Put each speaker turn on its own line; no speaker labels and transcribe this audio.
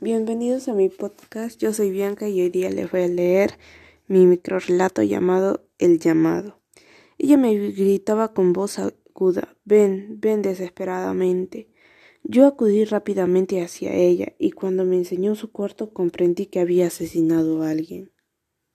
Bienvenidos a mi podcast. Yo soy Bianca y hoy día les voy a leer mi microrelato llamado El llamado. Ella me gritaba con voz aguda, ven, ven desesperadamente. Yo acudí rápidamente hacia ella y cuando me enseñó su cuarto comprendí que había asesinado a alguien.